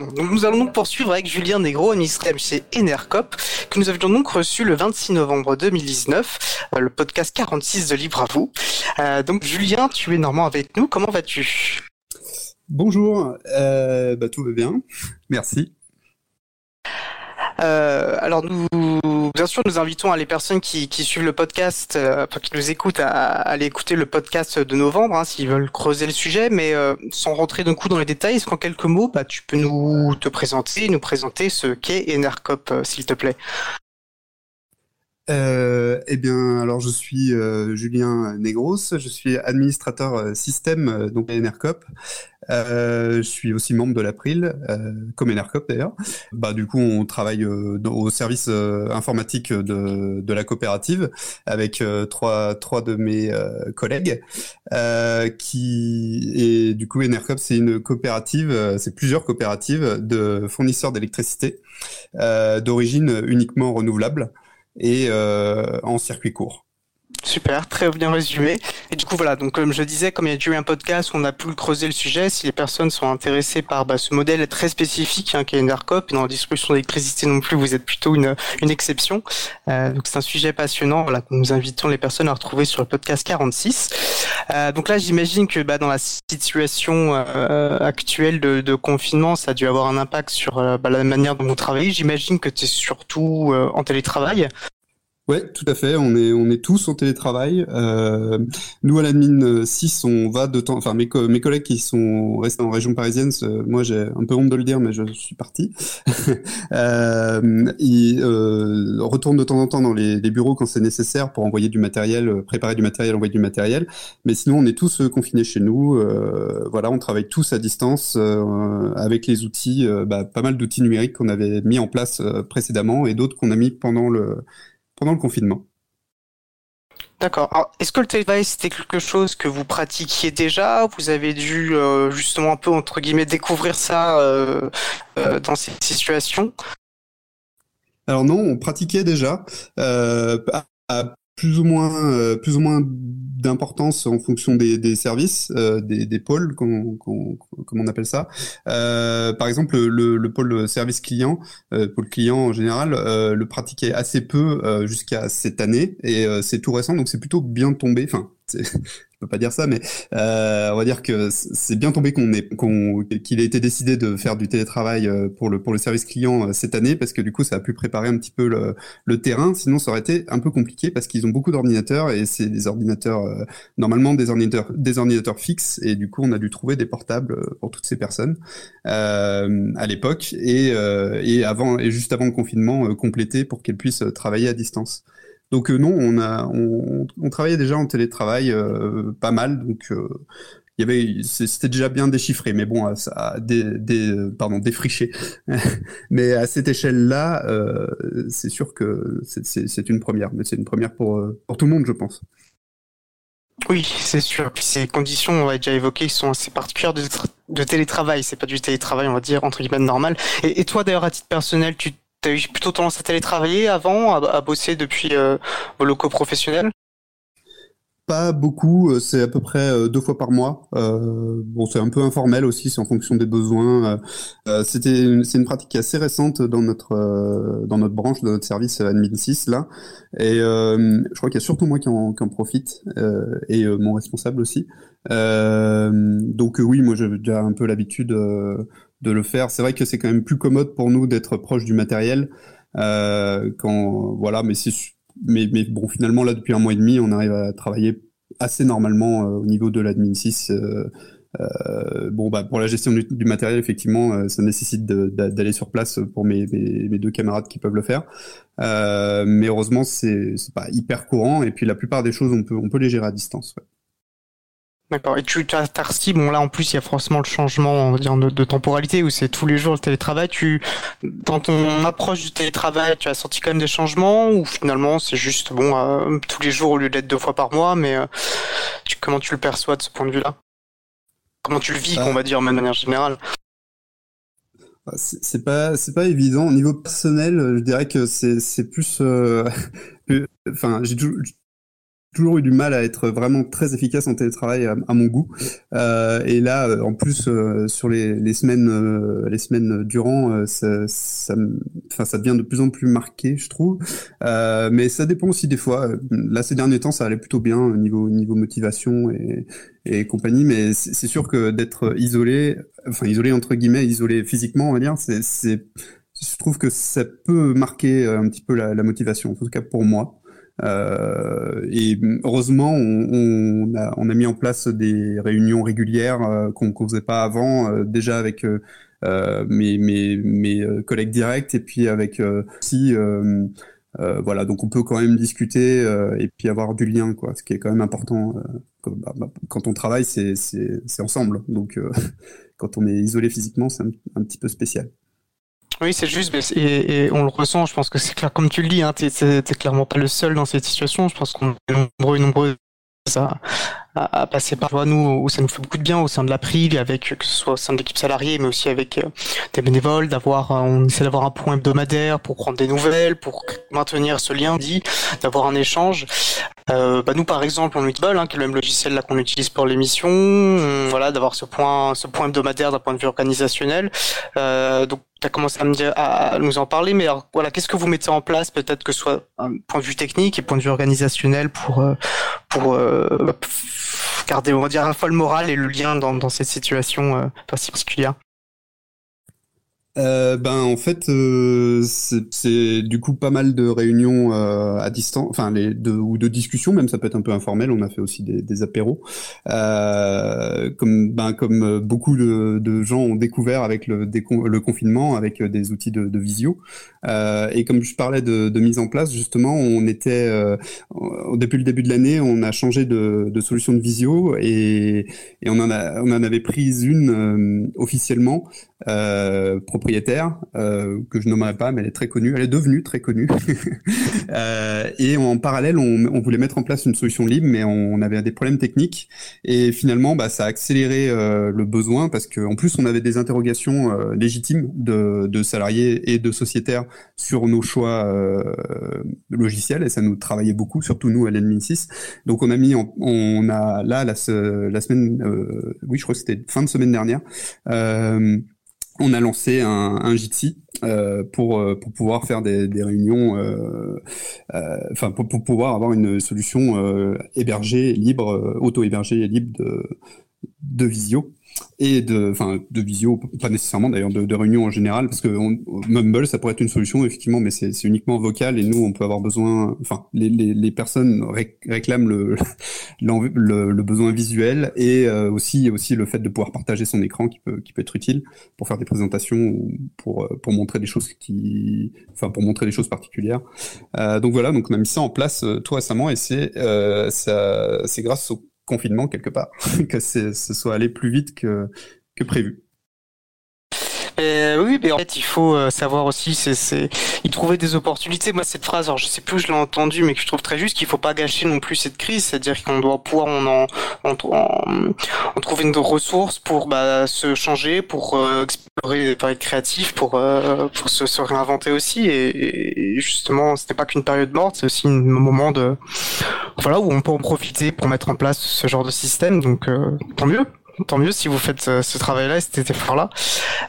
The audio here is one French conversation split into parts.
nous allons donc poursuivre avec Julien Negro, administrateur chez Enercop, que nous avions donc reçu le 26 novembre 2019, euh, le podcast 46 de Libre à vous. Euh, donc Julien, tu es normalement avec nous, comment vas-tu? Bonjour, euh, bah, tout va bien, merci. Euh, alors nous, bien sûr, nous invitons les personnes qui, suivent le podcast, euh, qui nous écoutent, à, aller écouter le podcast de novembre, hein, s'ils veulent creuser le sujet, mais euh, sans rentrer d'un coup dans les détails, est-ce qu'en quelques mots, bah, tu peux nous te présenter, nous présenter ce qu'est Enercop, s'il te plaît? Eh bien, alors je suis euh, Julien Negros, je suis administrateur euh, système euh, donc à Enercop. je suis aussi membre de l'April, comme Enercop d'ailleurs. Bah du coup, on travaille au service informatique de, la coopérative avec trois trois de mes collègues qui et du coup Enercop c'est une coopérative, c'est plusieurs coopératives de fournisseurs d'électricité d'origine uniquement renouvelable et euh, en circuit court. Super, très bien résumé. Et du coup, voilà, donc comme je disais, comme il y a déjà eu un podcast, on a pu creuser le sujet. Si les personnes sont intéressées par bah, ce modèle très spécifique hein, qui est Enercop, et dans la distribution d'électricité non plus, vous êtes plutôt une, une exception. Euh, donc c'est un sujet passionnant voilà, nous invitons les personnes à retrouver sur le podcast 46. Euh, donc là, j'imagine que bah, dans la situation euh, actuelle de, de, confinement, ça a dû avoir un impact sur euh, bah, la manière dont vous travaillez. J'imagine que tu es surtout euh, en télétravail. Ouais, tout à fait. On est on est tous en télétravail. Euh, nous à l'admin 6, on va de temps. Enfin mes mes collègues qui sont restés en région parisienne, moi j'ai un peu honte de le dire, mais je suis parti. euh, ils euh, retournent de temps en temps dans les, bureaux quand c'est nécessaire pour envoyer du matériel, euh, préparer du matériel, envoyer du matériel. Mais sinon, on est tous euh, confinés chez nous. Euh, voilà, on travaille tous à distance euh, avec les outils, bah, pas mal d'outils numériques qu'on avait mis en place précédemment et d'autres qu'on a mis pendant le pendant le confinement. D'accord. Est-ce que le télétravail c'était quelque chose que vous pratiquiez déjà Vous avez dû euh, justement un peu entre guillemets découvrir ça euh, euh, dans ces situations? Alors non, on pratiquait déjà à, plus ou moins plus ou moins d'importance en fonction des, des services, euh, des, des, pôles, comme, comme, on appelle ça. Euh, par exemple, le, le, pôle service client, euh, pôle client en général, euh, le pratiquait assez peu euh, jusqu'à cette année, et c'est tout récent, donc c'est plutôt bien tombé. Enfin, peux pas dire ça, mais euh, on va dire que c'est bien tombé qu'on ait qu'il ait été décidé de faire du télétravail euh, pour le pour le service client euh, cette année parce que du coup ça a pu préparer un petit peu le, terrain. Sinon ça aurait été un peu compliqué parce qu'ils ont beaucoup d'ordinateurs et c'est des ordinateurs normalement des ordinateurs des ordinateurs fixes et du coup on a dû trouver des portables pour toutes ces personnes à l'époque et et avant et juste avant le confinement complété pour qu'elles puissent travailler à distance. Donc euh, non, on a on, on, travaillait déjà en télétravail euh, pas mal, donc euh, il y avait c'était déjà bien déchiffré, mais bon, ça des, des pardon défriché. mais à cette échelle-là, c'est sûr que c'est une première, mais c'est une première pour pour tout le monde, je pense. Oui, c'est sûr. Puis ces conditions, on l'a déjà évoqué, sont assez particulières de, de télétravail. C'est pas du télétravail, on va dire entre guillemets normal. Et toi, d'ailleurs, à titre personnel, tu T'as eu plutôt tendance à télétravailler avant, à, bosser depuis euh, vos locaux professionnels pas beaucoup, euh, c'est à peu près euh, deux fois par mois. Euh, bon, c'est un peu informel aussi, c'est en fonction des besoins. C'était, c'est une pratique assez récente dans notre dans notre branche, dans notre service Admin 6 là. Et je crois qu'il y a surtout moi qui en, qui en profite et mon responsable aussi. donc oui, moi j'ai déjà un peu l'habitude de le faire. C'est vrai que c'est quand même plus commode pour nous d'être proche du matériel. Euh, quand voilà, mais c'est mais, bon, finalement là depuis un mois et demi, on arrive à travailler assez normalement euh, au niveau de l'admin 6. Euh, bon, bah, pour la gestion du, matériel, effectivement, ça nécessite d'aller sur place pour mes, deux camarades qui peuvent le faire. Mais heureusement, c'est pas hyper courant. Et puis, la plupart des choses, on peut, on peut les gérer à distance. D'accord. Et tu as Tarsi, bon là en plus il y a forcément le changement on va dire, de, de temporalité où c'est tous les jours le télétravail. Tu, dans ton approche du télétravail, tu as senti quand même des changements ou finalement c'est juste bon euh, tous les jours au lieu d'être deux fois par mois, mais euh, tu, comment tu le perçois de ce point de vue-là? Comment tu le vis, on va dire, de manière générale? Bah, c'est pas c'est pas évident au niveau personnel je dirais que c'est c'est plus euh, enfin j'ai toujours eu du mal à être vraiment très efficace en télétravail à, mon goût. Euh, et là, euh, en plus, euh, sur les, semaines, les semaines durant, ça, devient de plus en plus marqué, je trouve. mais ça dépend aussi des fois. Là, ces derniers temps, ça allait plutôt bien au niveau niveau motivation et, compagnie. Mais c'est sûr que d'être isolé, enfin isolé entre guillemets, isolé physiquement, on va dire, je trouve que ça peut marquer un petit peu la motivation, en tout cas pour moi. Euh, et heureusement, on, a, mis en place des réunions régulières euh, qu'on ne faisait pas avant, euh, déjà avec mes, collègues directs et puis avec aussi voilà, donc on peut quand même discuter et puis avoir du lien, quoi, ce qui est quand même important. Quand, bah, bah, quand, on travaille, c'est ensemble. Donc quand on est isolé physiquement, c'est un, petit peu spécial. Oui, c'est juste, et, et, on le ressent, je pense que c'est clair, comme tu le dis, hein, t'es clairement pas le seul dans cette situation, je pense qu'on est nombreux et nombreux à, à, passer par nous, où ça nous fait beaucoup de bien au sein de l'April, avec que ce soit au sein de l'équipe salariée, mais aussi avec euh, des bénévoles, d'avoir, euh, on essaie d'avoir un point hebdomadaire pour prendre des nouvelles, pour maintenir ce lien dit, d'avoir un échange. Euh, bah nous, par exemple, on utilise hein, qui est le même logiciel là qu'on utilise pour l'émission, voilà, d'avoir ce point, ce point hebdomadaire d'un point de vue organisationnel. Euh, donc tu as commencé à, me dire, à nous en parler, mais alors, voilà, qu'est-ce que vous mettez en place, peut-être que ce soit un point de vue technique et point de vue organisationnel pour, pour euh, garder, on va dire, à la fois le moral et le lien dans, dans cette situation euh, particulière euh, ben en fait euh, c'est du coup pas mal de réunions euh, à distance, enfin les ou de discussions même ça peut être un peu informel. On a fait aussi des, des apéros, euh, comme ben comme beaucoup de, gens ont découvert avec le, le confinement avec des outils de, de visio. Euh, et comme je parlais de, mise en place justement, on était depuis le début de l'année, on a changé de, solution de visio et, et on en a on en avait pris une officiellement euh, euh, que je nommerai pas, mais elle est très connue. Elle est devenue très connue. euh, et en parallèle, on, voulait mettre en place une solution libre, mais on, avait des problèmes techniques. Et finalement, bah, ça a accéléré euh, le besoin parce qu'en plus, on avait des interrogations légitimes de, salariés et de sociétaires sur nos choix logiciels, et ça nous travaillait beaucoup, surtout nous à l'Admin 6. Donc, on a mis, on a là la, semaine, oui, je crois que c'était fin de semaine dernière. On a lancé un, Jitsi euh, pour euh, pour pouvoir faire des, réunions, euh, enfin pour, pour, pouvoir avoir une solution hébergée libre, auto hébergée libre de de visio et de, enfin, de visio, pas nécessairement d'ailleurs, de, réunion en général, parce que Mumble, ça pourrait être une solution effectivement, mais c'est uniquement vocal et nous, on peut avoir besoin, enfin, les, personnes réclament le, le, besoin visuel et euh, aussi aussi le fait de pouvoir partager son écran qui peut qui peut être utile pour faire des présentations ou pour euh, pour montrer des choses qui, enfin, pour montrer des choses particulières. Euh, donc voilà, donc on a mis ça en place tout récemment et c'est c'est grâce au confinement quelque part, que ce soit allé plus vite que, prévu. Euh, oui, mais en fait, il faut euh, savoir aussi, c'est, il trouvait des opportunités. Moi, cette phrase, alors je sais plus où je l'ai entendue, mais que je trouve très juste, qu'il faut pas gâcher non plus cette crise, c'est-à-dire qu'on doit pouvoir on en, on, trouver une ressource pour bah, se changer, pour euh, explorer, pour être créatif, pour pour se, se, réinventer aussi. Et, et justement, c'était pas qu'une période morte, c'est aussi un moment de voilà où on peut en profiter pour mettre en place ce genre de système. Donc tant mieux tant mieux si vous faites euh, ce, travail-là et cet effort-là.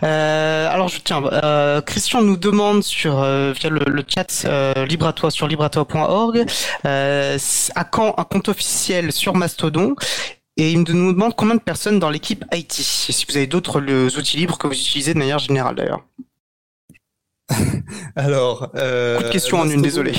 Euh, alors, je tiens, euh, Christian nous demande sur euh, via le, chat euh, libre à toi sur libreatois.org à quand un compte officiel sur Mastodon et il nous demande combien de personnes dans l'équipe IT. Et si vous avez d'autres outils libres que vous utilisez de manière générale d'ailleurs. Alors, euh, question en une, désolé.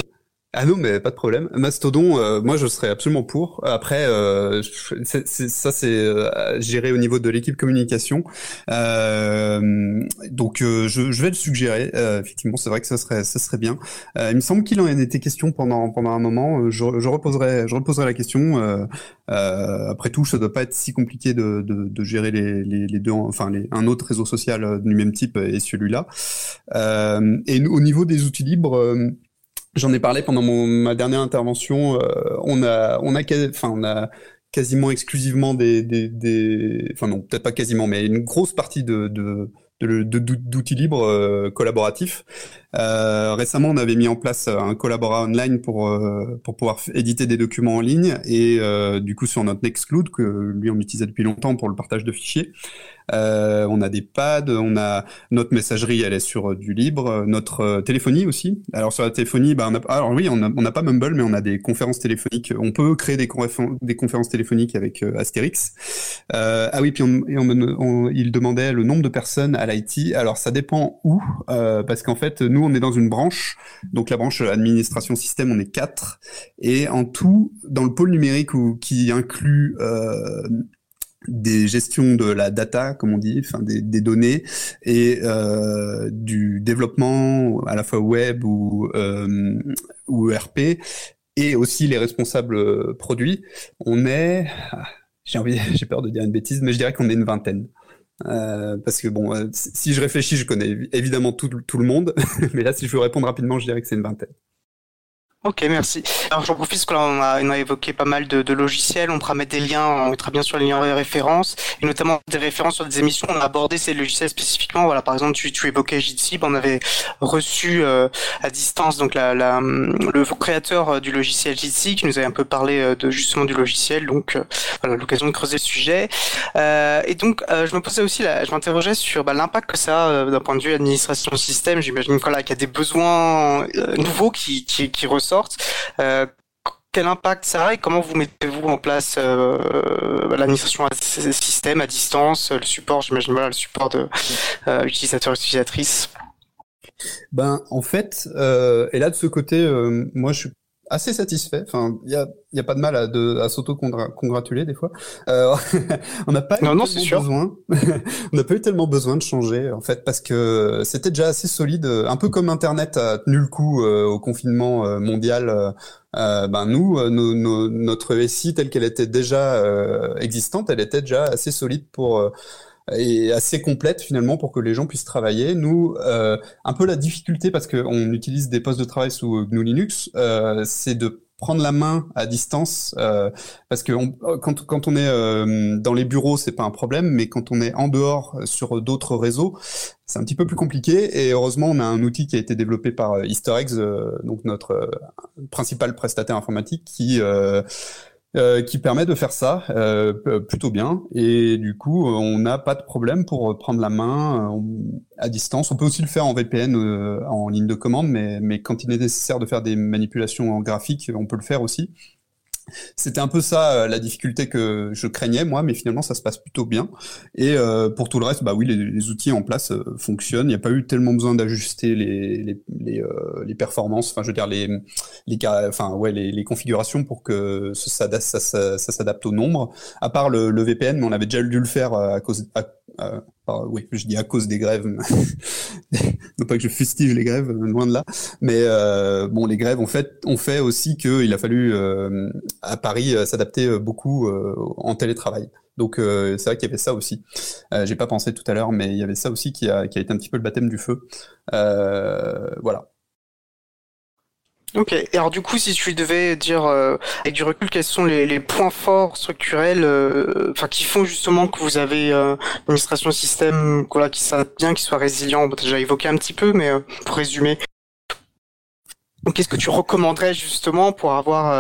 Ah non, mais pas de problème. Mastodon, euh, moi je serais absolument pour. Après, euh, ça c'est euh, géré au niveau de l'équipe communication. Euh, donc je, je, vais le suggérer. effectivement, c'est vrai que ça serait, ça serait bien. il me semble qu'il en été question pendant pendant un moment. Je, je reposerai, je reposerai la question. après tout, ça doit pas être si compliqué de, de, de gérer les, les, les, deux, enfin les, un autre réseau social du même type et celui-là. et au niveau des outils libres J'en ai parlé pendant mon, ma dernière intervention. Euh, on a, on a, enfin, on a quasiment exclusivement des, enfin non, peut-être pas quasiment, mais une grosse partie de, de d'outils libres euh, collaboratifs. Euh, récemment, on avait mis en place un collaborat online pour pour pouvoir éditer des documents en ligne et du coup sur notre Nextcloud que lui on utilisait depuis longtemps pour le partage de fichiers. Euh, on a des pads, on a notre messagerie, elle est sur du libre, notre téléphonie aussi. Alors sur la téléphonie, bah, on alors oui, on n'a pas Mumble, mais on a des conférences téléphoniques. On peut créer des, des conférences téléphoniques avec Astérix. ah oui, puis on, on, il demandait le nombre de personnes à l'IT. Alors ça dépend où, parce qu'en fait, nous on est dans une branche, donc la branche administration système, on est quatre, et en tout, dans le pôle numérique qui inclut euh, des gestions de la data, comme on dit, enfin des, données et euh, du développement à la fois web ou euh, ou ERP et aussi les responsables produits. On est, j'ai envie, j'ai peur de dire une bêtise, mais je dirais qu'on est une vingtaine. Euh, parce que bon, euh, si je réfléchis, je connais évidemment tout, tout le monde, mais là, si je veux répondre rapidement, je dirais que c'est une vingtaine. Ok, merci. Alors j'en profite parce que là on a, on a évoqué pas mal de, de, logiciels, on pourra mettre des liens, on mettra bien sûr les liens de références, et notamment des références sur des émissions, on a abordé ces logiciels spécifiquement. Voilà, par exemple, tu, tu évoquais Jitsi, on avait reçu euh, à distance donc la, la, le créateur euh, du logiciel Jitsi qui nous avait un peu parlé euh, de justement du logiciel, donc voilà l'occasion de creuser le sujet. Euh, et donc je me posais aussi, là, je m'interrogeais sur bah, l'impact que ça a d'un point de vue administration système. J'imagine qu'il y a des besoins nouveaux qui, qui, qui ressortent euh, quel impact ça a et comment vous mettez-vous en place euh, l'administration système à distance, le support, j'imagine le support de euh, utilisateurs et utilisatrices? Ben en fait, et là de ce côté, moi je suis assez satisfait. Enfin, il y a, y a pas de mal à, de, à s'auto-congratuler des fois. Euh, on n'a pas eu non, besoin. on n'a pas eu tellement besoin de changer en fait parce que c'était déjà assez solide. Un peu comme Internet a tenu le coup euh, au confinement euh, mondial. Euh, ben nous, notre SI telle qu'elle était déjà existante, elle était déjà assez solide pour et assez complète finalement pour que les gens puissent travailler. Nous, euh, un peu la difficulté parce qu'on utilise des postes de travail sous GNU Linux, euh, c'est de prendre la main à distance euh, parce que quand, quand on est dans les bureaux c'est pas un problème mais quand on est en dehors sur d'autres réseaux c'est un petit peu plus compliqué et heureusement on a un outil qui a été développé par Easter Eggs donc notre principal prestataire informatique qui euh, qui permet de faire ça euh, plutôt bien. Et du coup, on n'a pas de problème pour prendre la main euh, à distance. On peut aussi le faire en VPN en ligne de commande, mais, mais quand il est nécessaire de faire des manipulations en graphique, on peut le faire aussi. C'était un peu ça euh, la difficulté que je craignais moi, mais finalement ça se passe plutôt bien. Et euh, pour tout le reste, bah oui, les, outils en place euh, fonctionnent. Il n'y a pas eu tellement besoin d'ajuster les performances, enfin je veux dire les configurations pour que ça, s'adapte au nombre. À part le, VPN, mais on avait déjà dû le faire à cause oui, je dis à cause des grèves, non pas que je fustige les grèves, loin de là, mais euh, bon, les grèves ont fait, ont fait aussi qu'il a fallu euh, à Paris euh, s'adapter beaucoup en télétravail. Donc c'est vrai qu'il y avait ça aussi. J'ai pas pensé tout à l'heure, mais il y avait ça aussi qui a, qui a été un petit peu le baptême du feu. voilà. Ok. Et alors du coup, si tu devais dire euh, avec du recul, quels sont les, les points forts structurels, euh, qui font justement que vous avez euh, l'administration système, voilà, qui soit bien, qui soit résilient? On déjà évoqué un petit peu, mais euh, pour résumer. Qu'est-ce que tu recommanderais justement pour avoir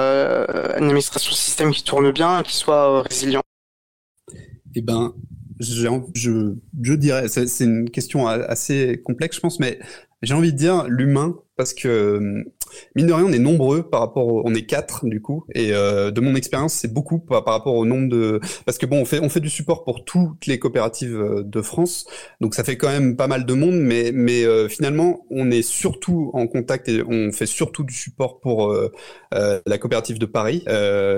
une administration système qui tourne bien, qui soit résilient? Eh ben, je, je dirais, c'est une question assez complexe, je pense, mais j'ai envie de dire l'humain parce que mine de rien, on est nombreux par rapport, au, on est quatre du coup, et euh, de mon expérience, c'est beaucoup par, rapport au nombre de, parce que bon, on fait on fait du support pour toutes les coopératives euh, de France, donc ça fait quand même pas mal de monde, mais euh, finalement, on est surtout en contact et on fait surtout du support pour la coopérative de Paris,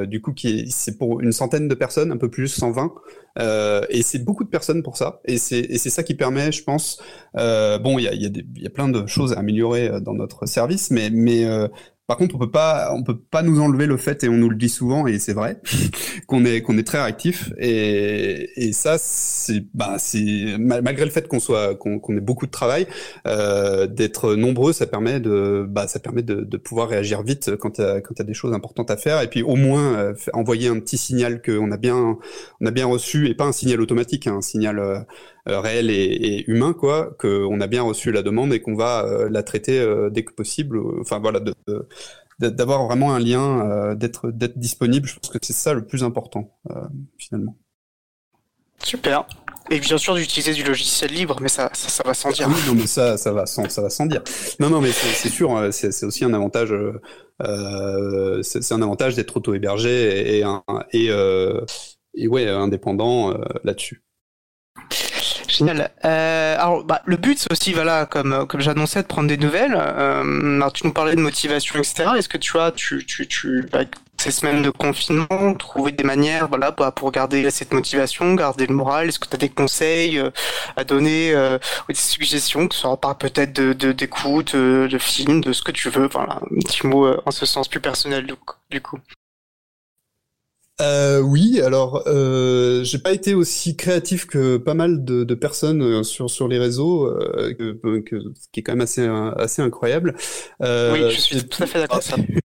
du coup qui c'est pour une centaine de personnes, un peu plus, 120. Euh, et c'est beaucoup de personnes pour ça. Et c'est ça qui permet, je pense. Bon, il y a, y, y a, plein de choses à améliorer dans notre service, mais euh, par contre, on peut pas, on peut pas nous enlever le fait, et on nous le dit souvent, et c'est vrai, qu'on est qu'on est très réactif. Et, et ça, c'est bah c'est malgré le fait qu'on soit qu'on ait beaucoup de travail, euh, d'être nombreux, ça permet de bah ça permet de, de pouvoir réagir vite quand il y a quand il y a des choses importantes à faire, et puis au moins euh, envoyer un petit signal qu'on a bien on a bien reçu, et pas un signal automatique, hein, un signal euh, réel et, humain, quoi, qu'on a bien reçu la demande et qu'on va la traiter dès que possible. Enfin voilà, d'avoir vraiment un lien, d'être d'être disponible. Je pense que c'est ça le plus important finalement. Super. Et bien sûr d'utiliser du logiciel libre, mais ça, ça, va sans dire. Oui, non, mais ça, ça va sans, ça va sans dire. Non, non, mais c'est sûr, euh, c'est aussi un avantage. Euh, c'est un avantage d'être auto-hébergé et, et, euh, et, ouais, indépendant euh, là-dessus. Génial. Euh, alors, bah, le but, c'est aussi, voilà, comme comme j'annonçais, de prendre des nouvelles. Euh, alors, tu nous parlais de motivation, etc. Est-ce que tu vois, tu tu tu avec ces semaines de confinement, trouver des manières, voilà, bah, pour garder cette motivation, garder le moral? Est-ce que tu as des conseils euh, à donner, euh, ou des suggestions, que ce soit par peut-être de d'écoute, de, de, films, de ce que tu veux? Voilà, un petit mot en ce sens plus personnel du coup. Euh, oui, alors euh, j'ai pas été aussi créatif que pas mal de, de personnes euh, sur sur les réseaux, euh, que, que, ce qui est quand même assez assez incroyable. oui, je suis tout à fait d'accord.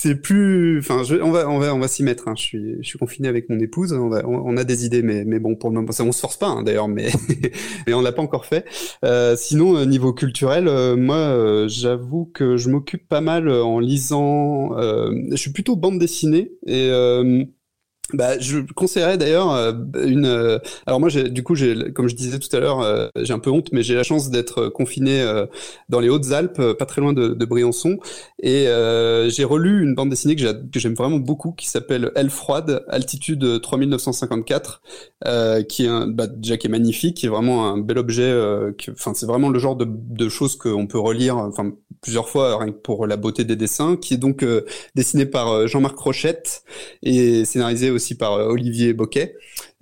C'est plus, enfin, on va, on va, on va s'y mettre. Hein. Je suis, je confiné avec mon épouse. On, a des idées, mais, mais bon, pour le moment, ça, on se force pas hein, d'ailleurs, mais, mais on l'a pas encore fait. Euh, sinon, euh, niveau culturel, euh, moi, euh, j'avoue que je m'occupe pas mal en lisant. je suis plutôt bande dessinée et bah, je conseillerais d'ailleurs euh, une. Euh, alors moi, du coup, comme je disais tout à l'heure, euh, j'ai un peu honte, mais j'ai la chance d'être confiné dans les Hautes-Alpes, pas très loin de, de Briançon, et j'ai relu une bande dessinée que, j'aime vraiment beaucoup, qui s'appelle Elle froide, altitude 3954, qui est un, bah, déjà qui est magnifique, qui est vraiment un bel objet. Enfin, c'est vraiment le genre de, de choses qu'on peut relire, enfin plusieurs fois rien que pour la beauté des dessins, qui est donc dessiné par Jean-Marc Rochette et scénarisé par euh, Olivier Boquet.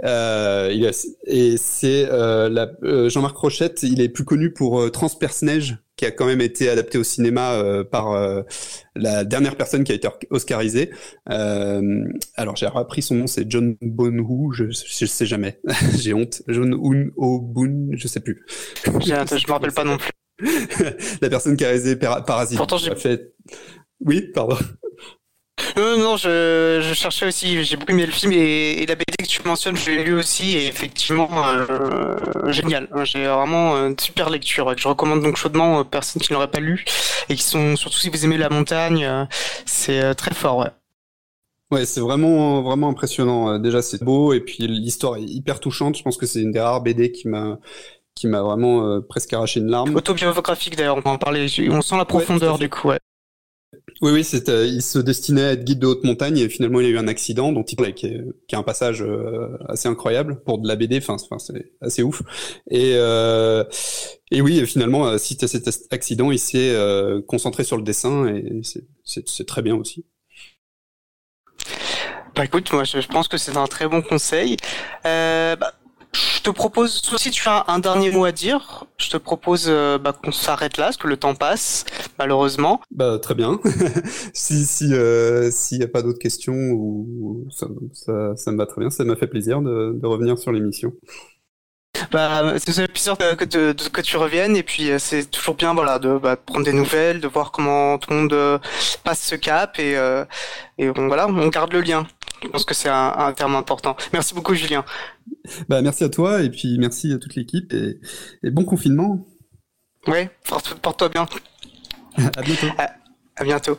Euh, il et c'est euh, euh, Jean-Marc Rochette, il est plus connu pour Transperce-Neige, qui a quand même été adapté au cinéma par la dernière personne qui a été oscarisée. alors j'ai appris son nom, c'est John Bonhu, je, je sais jamais, j'ai honte. John Un O Boon, je sais plus. je me rappelle pas non plus. la personne qui a réalisé Parasite. Pourtant j'ai fait. Oui, pardon. Non, non, je, je cherchais aussi, j'ai beaucoup aimé le film et, la BD que tu mentionnes, je l'ai lu aussi et effectivement euh, génial. J'ai vraiment une super lecture que je recommande donc chaudement aux personnes qui n'auraient pas lu et qui sont surtout si vous aimez la montagne, euh, c'est euh, très fort. Ouais. Ouais, c'est vraiment vraiment impressionnant. Déjà, c'est beau et puis l'histoire est hyper touchante. Je pense que c'est une des rares BD qui m'a qui m'a vraiment presque arraché une larme. Autobiographique d'ailleurs, on va en parler. On sent la profondeur du coup. Ouais. Oui, oui, c'était, il se destinait à être guide de haute montagne et finalement il a eu un accident dont il qui est, qui est un passage euh, assez incroyable pour de la BD. Enfin, enfin c'est assez ouf. Et euh, et oui, finalement, euh, suite à cet accident, il s'est euh, concentré sur le dessin et c'est très bien aussi. Bah écoute, moi je pense que c'est un très bon conseil. Euh, bah, je te propose, si tu as un dernier mot à dire, je te propose euh, bah, qu'on s'arrête là, parce que le temps passe, malheureusement. Bah très bien. si euh, s'il n'y a pas d'autres questions, ou ça, ça, ça, me va très bien. Ça m'a fait plaisir de, de revenir sur l'émission. Bah, c'est plaisir que, que, que, tu reviennes et puis euh, c'est toujours bien voilà de, bah, prendre des nouvelles, de voir comment tout le monde passe ce cap et, et voilà on garde le lien. Je pense que c'est un, un, terme important. Merci beaucoup, Julien. Bah, merci à toi et puis merci à toute l'équipe et, et, bon confinement. Oui, porte-toi bien. à bientôt. à, à bientôt.